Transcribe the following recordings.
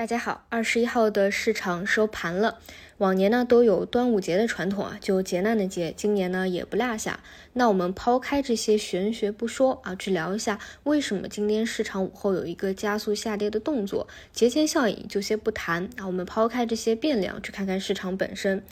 大家好，二十一号的市场收盘了。往年呢都有端午节的传统啊，就劫难的劫，今年呢也不落下。那我们抛开这些玄学不说啊，去聊一下为什么今天市场午后有一个加速下跌的动作。节前效应就先不谈啊，我们抛开这些变量，去看看市场本身，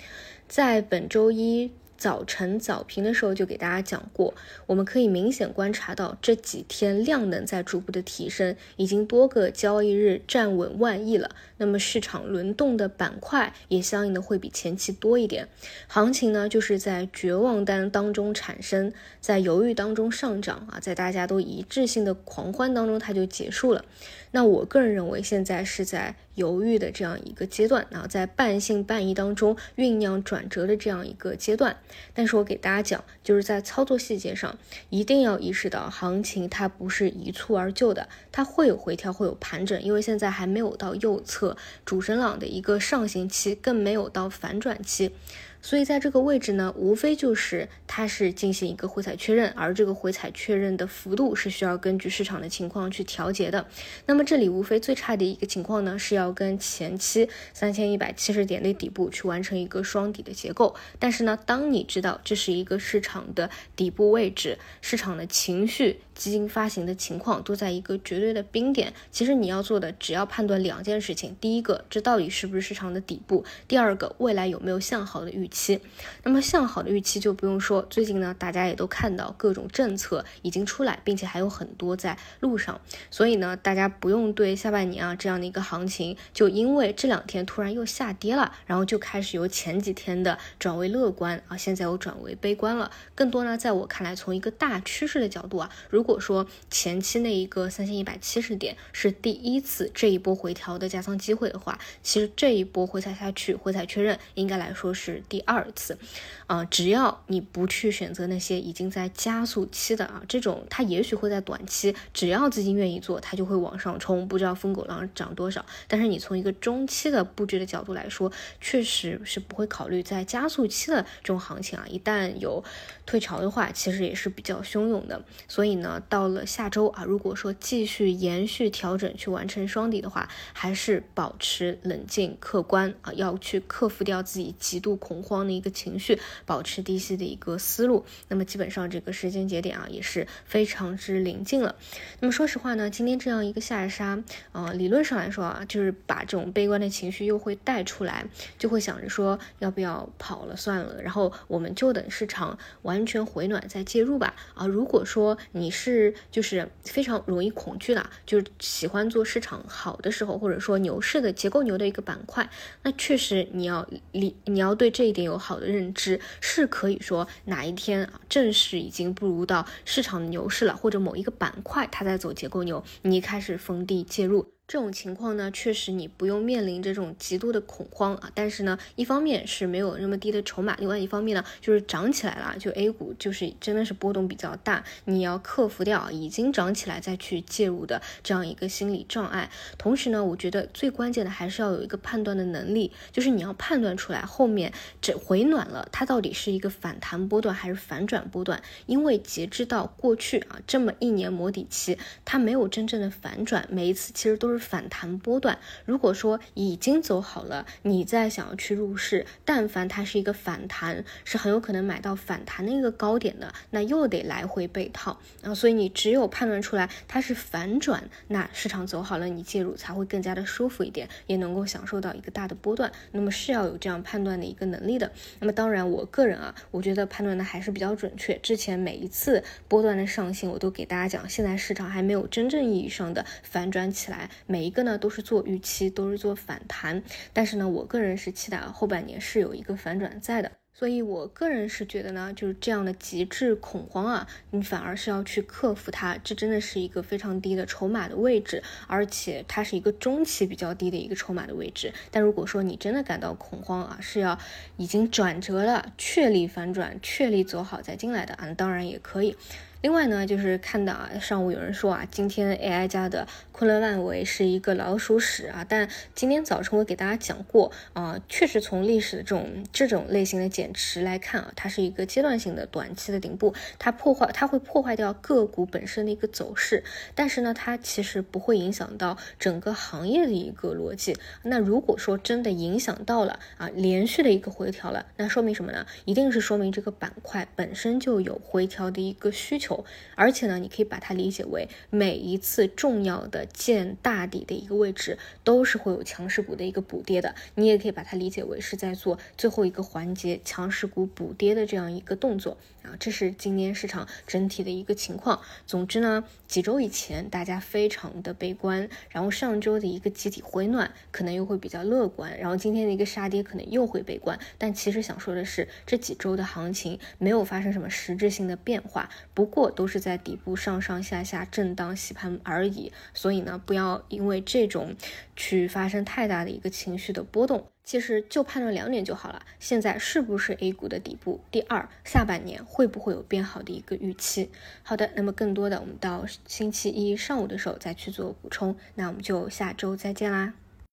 在本周一。早晨早评的时候就给大家讲过，我们可以明显观察到这几天量能在逐步的提升，已经多个交易日站稳万亿了。那么市场轮动的板块也相应的会比前期多一点。行情呢就是在绝望单当中产生，在犹豫当中上涨啊，在大家都一致性的狂欢当中它就结束了。那我个人认为现在是在。犹豫的这样一个阶段，然后在半信半疑当中酝酿转折的这样一个阶段。但是我给大家讲，就是在操作细节上一定要意识到，行情它不是一蹴而就的，它会有回调，会有盘整，因为现在还没有到右侧主升浪的一个上行期，更没有到反转期。所以在这个位置呢，无非就是它是进行一个回踩确认，而这个回踩确认的幅度是需要根据市场的情况去调节的。那么这里无非最差的一个情况呢，是要跟前期三千一百七十点的底部去完成一个双底的结构。但是呢，当你知道这是一个市场的底部位置，市场的情绪、基金发行的情况都在一个绝对的冰点，其实你要做的只要判断两件事情：第一个，这到底是不是市场的底部；第二个，未来有没有向好的预。期，那么向好的预期就不用说，最近呢，大家也都看到各种政策已经出来，并且还有很多在路上，所以呢，大家不用对下半年啊这样的一个行情，就因为这两天突然又下跌了，然后就开始由前几天的转为乐观啊，现在又转为悲观了。更多呢，在我看来，从一个大趋势的角度啊，如如果说前期那一个三千一百七十点是第一次这一波回调的加仓机会的话，其实这一波回踩下去，回踩确认，应该来说是第。二次，啊，只要你不去选择那些已经在加速期的啊，这种它也许会在短期，只要资金愿意做，它就会往上冲，不知道疯狗浪涨多少。但是你从一个中期的布局的角度来说，确实是不会考虑在加速期的这种行情啊，一旦有退潮的话，其实也是比较汹涌的。所以呢，到了下周啊，如果说继续延续调整去完成双底的话，还是保持冷静客观啊，要去克服掉自己极度恐。慌的一个情绪，保持低吸的一个思路，那么基本上这个时间节点啊也是非常之临近了。那么说实话呢，今天这样一个下杀，呃，理论上来说啊，就是把这种悲观的情绪又会带出来，就会想着说要不要跑了算了，然后我们就等市场完全回暖再介入吧。啊，如果说你是是就是非常容易恐惧的，就是喜欢做市场好的时候，或者说牛市的结构牛的一个板块，那确实你要理你要对这一点。有好的认知是可以说哪一天啊，正式已经步入到市场的牛市了，或者某一个板块它在走结构牛，你开始逢低介入。这种情况呢，确实你不用面临这种极度的恐慌啊。但是呢，一方面是没有那么低的筹码，另外一方面呢，就是涨起来了，就 A 股就是真的是波动比较大，你要克服掉已经涨起来再去介入的这样一个心理障碍。同时呢，我觉得最关键的还是要有一个判断的能力，就是你要判断出来后面这回暖了，它到底是一个反弹波段还是反转波段。因为截至到过去啊这么一年磨底期，它没有真正的反转，每一次其实都是。反弹波段，如果说已经走好了，你再想要去入市，但凡它是一个反弹，是很有可能买到反弹的一个高点的，那又得来回被套啊。所以你只有判断出来它是反转，那市场走好了，你介入才会更加的舒服一点，也能够享受到一个大的波段。那么是要有这样判断的一个能力的。那么当然，我个人啊，我觉得判断的还是比较准确。之前每一次波段的上行，我都给大家讲，现在市场还没有真正意义上的反转起来。每一个呢都是做预期，都是做反弹，但是呢，我个人是期待后半年是有一个反转在的，所以我个人是觉得呢，就是这样的极致恐慌啊，你反而是要去克服它，这真的是一个非常低的筹码的位置，而且它是一个中期比较低的一个筹码的位置。但如果说你真的感到恐慌啊，是要已经转折了，确立反转，确立走好再进来的啊，当然也可以。另外呢，就是看到啊，上午有人说啊，今天 AI 家的昆仑万维是一个老鼠屎啊，但今天早晨我给大家讲过啊，确实从历史的这种这种类型的减持来看啊，它是一个阶段性的短期的顶部，它破坏它会破坏掉个股本身的一个走势，但是呢，它其实不会影响到整个行业的一个逻辑。那如果说真的影响到了啊，连续的一个回调了，那说明什么呢？一定是说明这个板块本身就有回调的一个需求。而且呢，你可以把它理解为每一次重要的见大底的一个位置，都是会有强势股的一个补跌的。你也可以把它理解为是在做最后一个环节强势股补跌的这样一个动作啊。这是今年市场整体的一个情况。总之呢，几周以前大家非常的悲观，然后上周的一个集体回暖可能又会比较乐观，然后今天的一个杀跌可能又会悲观。但其实想说的是，这几周的行情没有发生什么实质性的变化，不过。过都是在底部上上下下震荡洗盘而已，所以呢，不要因为这种去发生太大的一个情绪的波动。其实就判断两点就好了：现在是不是 A 股的底部？第二，下半年会不会有变好的一个预期？好的，那么更多的我们到星期一上午的时候再去做补充。那我们就下周再见啦。